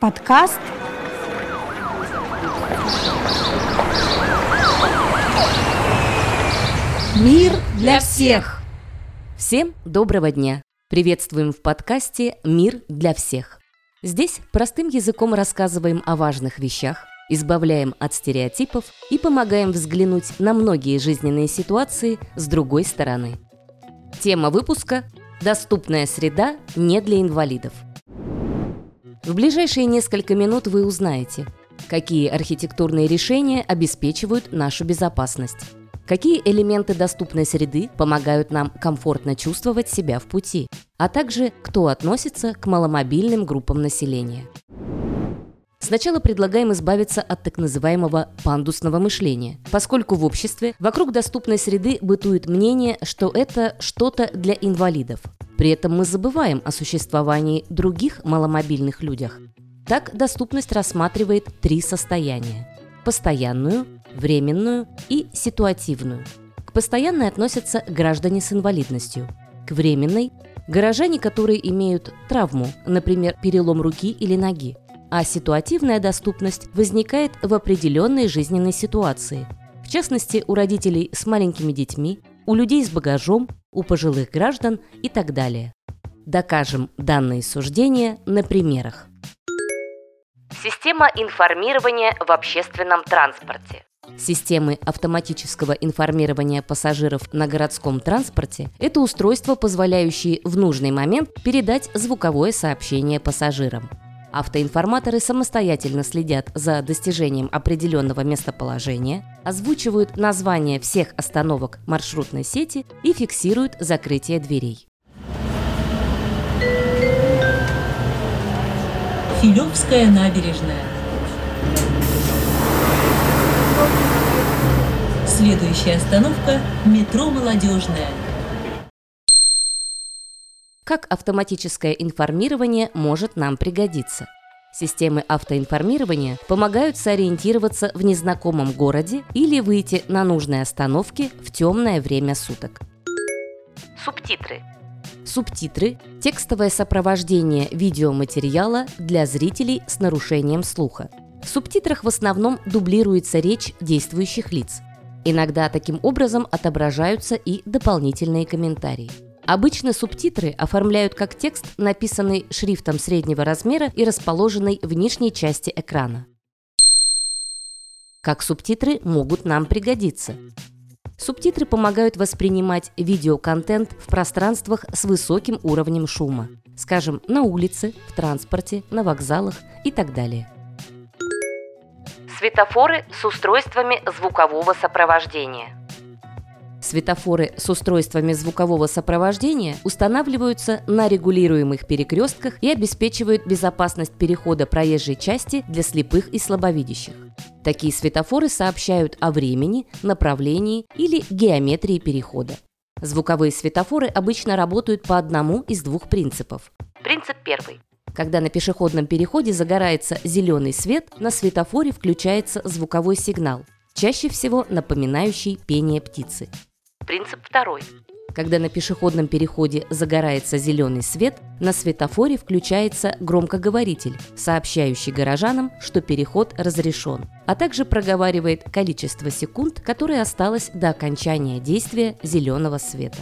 Подкаст «Мир для всех». Всем доброго дня! Приветствуем в подкасте «Мир для всех». Здесь простым языком рассказываем о важных вещах, избавляем от стереотипов и помогаем взглянуть на многие жизненные ситуации с другой стороны. Тема выпуска – «Доступная среда не для инвалидов». В ближайшие несколько минут вы узнаете, какие архитектурные решения обеспечивают нашу безопасность, какие элементы доступной среды помогают нам комфортно чувствовать себя в пути, а также кто относится к маломобильным группам населения. Сначала предлагаем избавиться от так называемого пандусного мышления, поскольку в обществе вокруг доступной среды бытует мнение, что это что-то для инвалидов. При этом мы забываем о существовании других маломобильных людях. Так доступность рассматривает три состояния – постоянную, временную и ситуативную. К постоянной относятся граждане с инвалидностью, к временной – горожане, которые имеют травму, например, перелом руки или ноги, а ситуативная доступность возникает в определенной жизненной ситуации, в частности, у родителей с маленькими детьми, у людей с багажом, у пожилых граждан и так далее. Докажем данные суждения на примерах. Система информирования в общественном транспорте. Системы автоматического информирования пассажиров на городском транспорте – это устройства, позволяющие в нужный момент передать звуковое сообщение пассажирам. Автоинформаторы самостоятельно следят за достижением определенного местоположения, озвучивают названия всех остановок маршрутной сети и фиксируют закрытие дверей. Филевская набережная. Следующая остановка – метро «Молодежная». Как автоматическое информирование может нам пригодиться? Системы автоинформирования помогают сориентироваться в незнакомом городе или выйти на нужной остановке в темное время суток. Субтитры. Субтитры – текстовое сопровождение видеоматериала для зрителей с нарушением слуха. В субтитрах в основном дублируется речь действующих лиц. Иногда таким образом отображаются и дополнительные комментарии. Обычно субтитры оформляют как текст, написанный шрифтом среднего размера и расположенный в нижней части экрана. Как субтитры могут нам пригодиться? Субтитры помогают воспринимать видеоконтент в пространствах с высоким уровнем шума, скажем, на улице, в транспорте, на вокзалах и так далее. Светофоры с устройствами звукового сопровождения. Светофоры с устройствами звукового сопровождения устанавливаются на регулируемых перекрестках и обеспечивают безопасность перехода проезжей части для слепых и слабовидящих. Такие светофоры сообщают о времени, направлении или геометрии перехода. Звуковые светофоры обычно работают по одному из двух принципов. Принцип первый. Когда на пешеходном переходе загорается зеленый свет, на светофоре включается звуковой сигнал, чаще всего напоминающий пение птицы. Принцип второй. Когда на пешеходном переходе загорается зеленый свет, на светофоре включается громкоговоритель, сообщающий горожанам, что переход разрешен, а также проговаривает количество секунд, которое осталось до окончания действия зеленого света.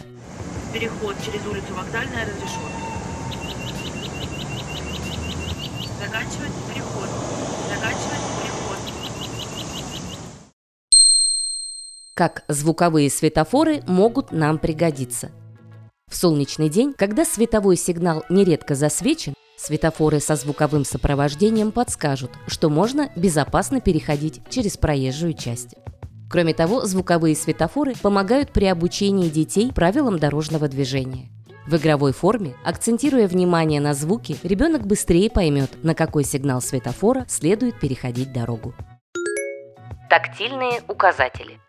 Переход через улицу Вокзальная разрешен. Заканчивать переход. Как звуковые светофоры могут нам пригодиться. В солнечный день, когда световой сигнал нередко засвечен, светофоры со звуковым сопровождением подскажут, что можно безопасно переходить через проезжую часть. Кроме того, звуковые светофоры помогают при обучении детей правилам дорожного движения. В игровой форме, акцентируя внимание на звуки, ребенок быстрее поймет, на какой сигнал светофора следует переходить дорогу. Тактильные указатели –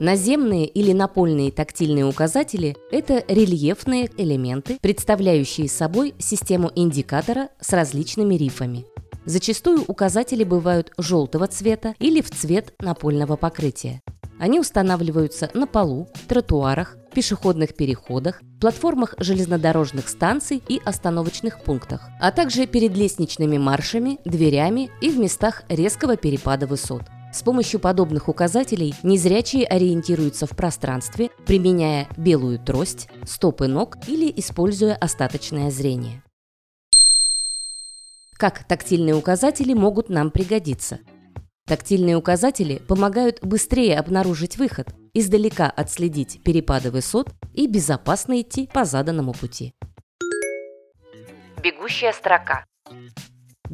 Наземные или напольные тактильные указатели – это рельефные элементы, представляющие собой систему индикатора с различными рифами. Зачастую указатели бывают желтого цвета или в цвет напольного покрытия. Они устанавливаются на полу, тротуарах, пешеходных переходах, платформах железнодорожных станций и остановочных пунктах, а также перед лестничными маршами, дверями и в местах резкого перепада высот. С помощью подобных указателей незрячие ориентируются в пространстве, применяя белую трость, стопы ног или используя остаточное зрение. Как тактильные указатели могут нам пригодиться? Тактильные указатели помогают быстрее обнаружить выход, издалека отследить перепады высот и безопасно идти по заданному пути. Бегущая строка.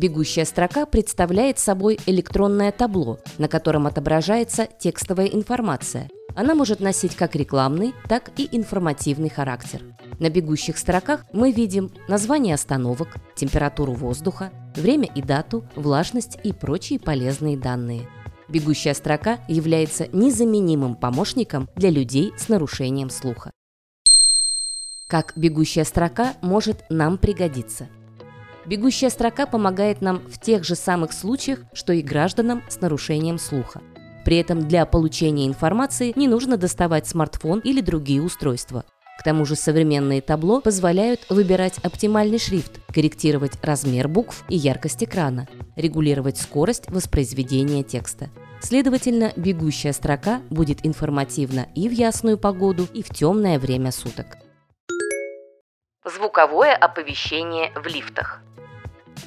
Бегущая строка представляет собой электронное табло, на котором отображается текстовая информация. Она может носить как рекламный, так и информативный характер. На бегущих строках мы видим название остановок, температуру воздуха, время и дату, влажность и прочие полезные данные. Бегущая строка является незаменимым помощником для людей с нарушением слуха. Как бегущая строка может нам пригодиться – Бегущая строка помогает нам в тех же самых случаях, что и гражданам с нарушением слуха. При этом для получения информации не нужно доставать смартфон или другие устройства. К тому же современные табло позволяют выбирать оптимальный шрифт, корректировать размер букв и яркость экрана, регулировать скорость воспроизведения текста. Следовательно, бегущая строка будет информативна и в ясную погоду, и в темное время суток. Звуковое оповещение в лифтах.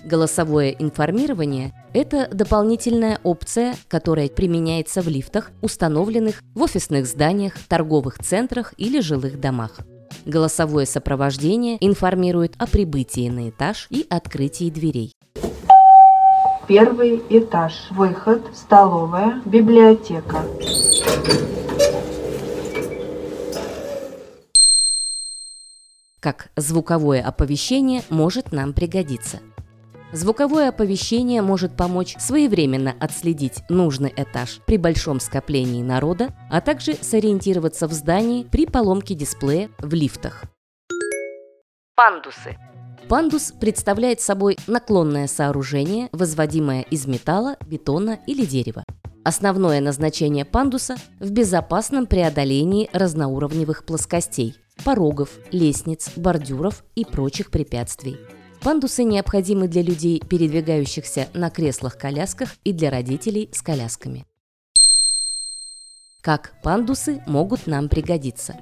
Голосовое информирование – это дополнительная опция, которая применяется в лифтах, установленных в офисных зданиях, торговых центрах или жилых домах. Голосовое сопровождение информирует о прибытии на этаж и открытии дверей. Первый этаж. Выход, столовая, библиотека. Как звуковое оповещение может нам пригодиться – Звуковое оповещение может помочь своевременно отследить нужный этаж при большом скоплении народа, а также сориентироваться в здании при поломке дисплея в лифтах. Пандусы. Пандус представляет собой наклонное сооружение, возводимое из металла, бетона или дерева. Основное назначение пандуса – в безопасном преодолении разноуровневых плоскостей, порогов, лестниц, бордюров и прочих препятствий. Пандусы необходимы для людей, передвигающихся на креслах-колясках и для родителей с колясками. Как пандусы могут нам пригодиться?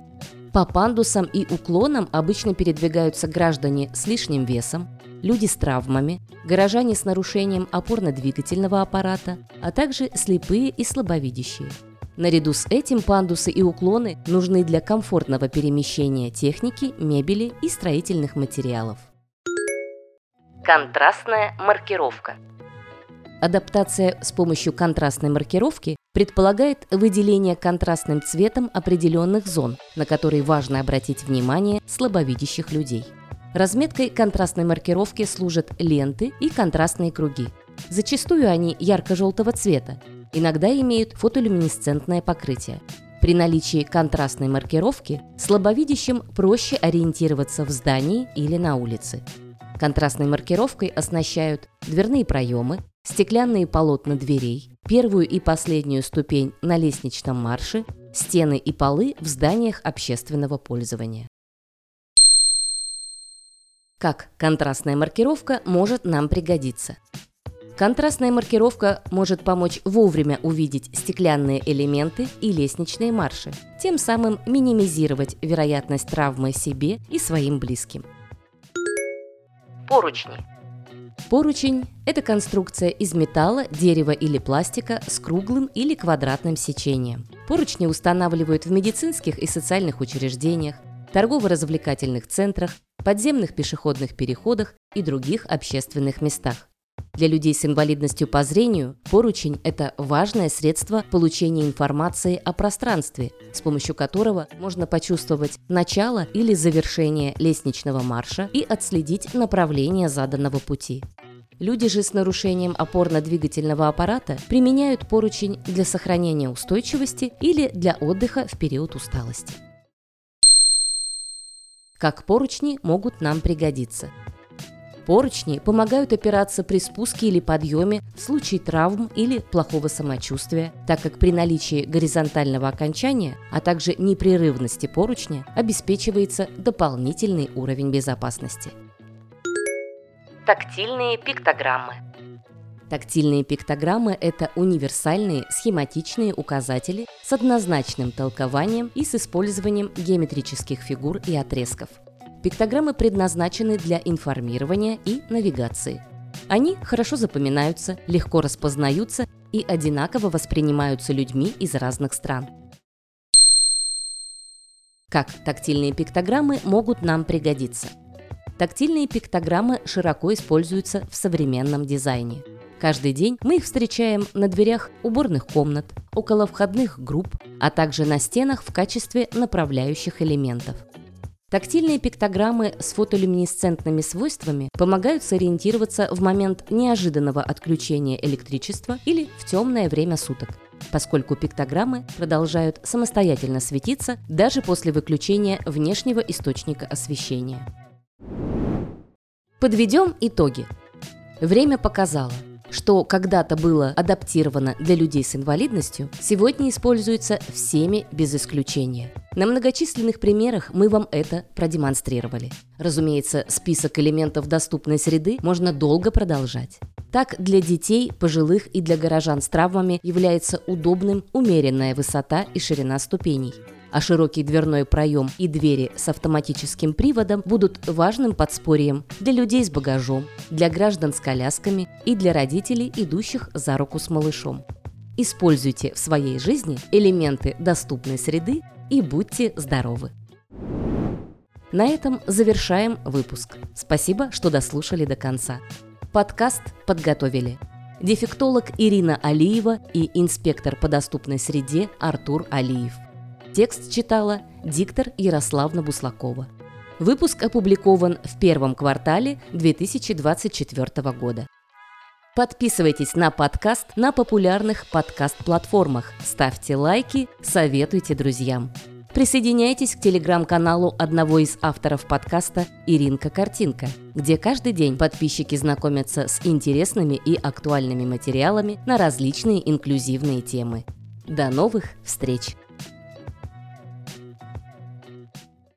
По пандусам и уклонам обычно передвигаются граждане с лишним весом, люди с травмами, горожане с нарушением опорно-двигательного аппарата, а также слепые и слабовидящие. Наряду с этим пандусы и уклоны нужны для комфортного перемещения техники, мебели и строительных материалов. Контрастная маркировка. Адаптация с помощью контрастной маркировки предполагает выделение контрастным цветом определенных зон, на которые важно обратить внимание слабовидящих людей. Разметкой контрастной маркировки служат ленты и контрастные круги. Зачастую они ярко-желтого цвета, иногда имеют фотолюминесцентное покрытие. При наличии контрастной маркировки слабовидящим проще ориентироваться в здании или на улице. Контрастной маркировкой оснащают дверные проемы, стеклянные полотна дверей, первую и последнюю ступень на лестничном марше, стены и полы в зданиях общественного пользования. Как контрастная маркировка может нам пригодиться? Контрастная маркировка может помочь вовремя увидеть стеклянные элементы и лестничные марши, тем самым минимизировать вероятность травмы себе и своим близким. Поручни. Поручень – это конструкция из металла, дерева или пластика с круглым или квадратным сечением. Поручни устанавливают в медицинских и социальных учреждениях, торгово-развлекательных центрах, подземных пешеходных переходах и других общественных местах. Для людей с инвалидностью по зрению поручень – это важное средство получения информации о пространстве, с помощью которого можно почувствовать начало или завершение лестничного марша и отследить направление заданного пути. Люди же с нарушением опорно-двигательного аппарата применяют поручень для сохранения устойчивости или для отдыха в период усталости. Как поручни могут нам пригодиться – Поручни помогают опираться при спуске или подъеме в случае травм или плохого самочувствия, так как при наличии горизонтального окончания, а также непрерывности поручня обеспечивается дополнительный уровень безопасности. Тактильные пиктограммы Тактильные пиктограммы – это универсальные схематичные указатели с однозначным толкованием и с использованием геометрических фигур и отрезков. Пиктограммы предназначены для информирования и навигации. Они хорошо запоминаются, легко распознаются и одинаково воспринимаются людьми из разных стран. Как тактильные пиктограммы могут нам пригодиться? Тактильные пиктограммы широко используются в современном дизайне – Каждый день мы их встречаем на дверях уборных комнат, около входных групп, а также на стенах в качестве направляющих элементов. Тактильные пиктограммы с фотолюминесцентными свойствами помогают сориентироваться в момент неожиданного отключения электричества или в темное время суток, поскольку пиктограммы продолжают самостоятельно светиться даже после выключения внешнего источника освещения. Подведем итоги. Время показало – что когда-то было адаптировано для людей с инвалидностью, сегодня используется всеми без исключения. На многочисленных примерах мы вам это продемонстрировали. Разумеется, список элементов доступной среды можно долго продолжать. Так, для детей, пожилых и для горожан с травмами является удобным умеренная высота и ширина ступеней а широкий дверной проем и двери с автоматическим приводом будут важным подспорьем для людей с багажом, для граждан с колясками и для родителей, идущих за руку с малышом. Используйте в своей жизни элементы доступной среды и будьте здоровы! На этом завершаем выпуск. Спасибо, что дослушали до конца. Подкаст подготовили дефектолог Ирина Алиева и инспектор по доступной среде Артур Алиев. Текст читала диктор Ярославна Буслакова. Выпуск опубликован в первом квартале 2024 года. Подписывайтесь на подкаст на популярных подкаст-платформах, ставьте лайки, советуйте друзьям. Присоединяйтесь к телеграм-каналу одного из авторов подкаста «Иринка Картинка», где каждый день подписчики знакомятся с интересными и актуальными материалами на различные инклюзивные темы. До новых встреч!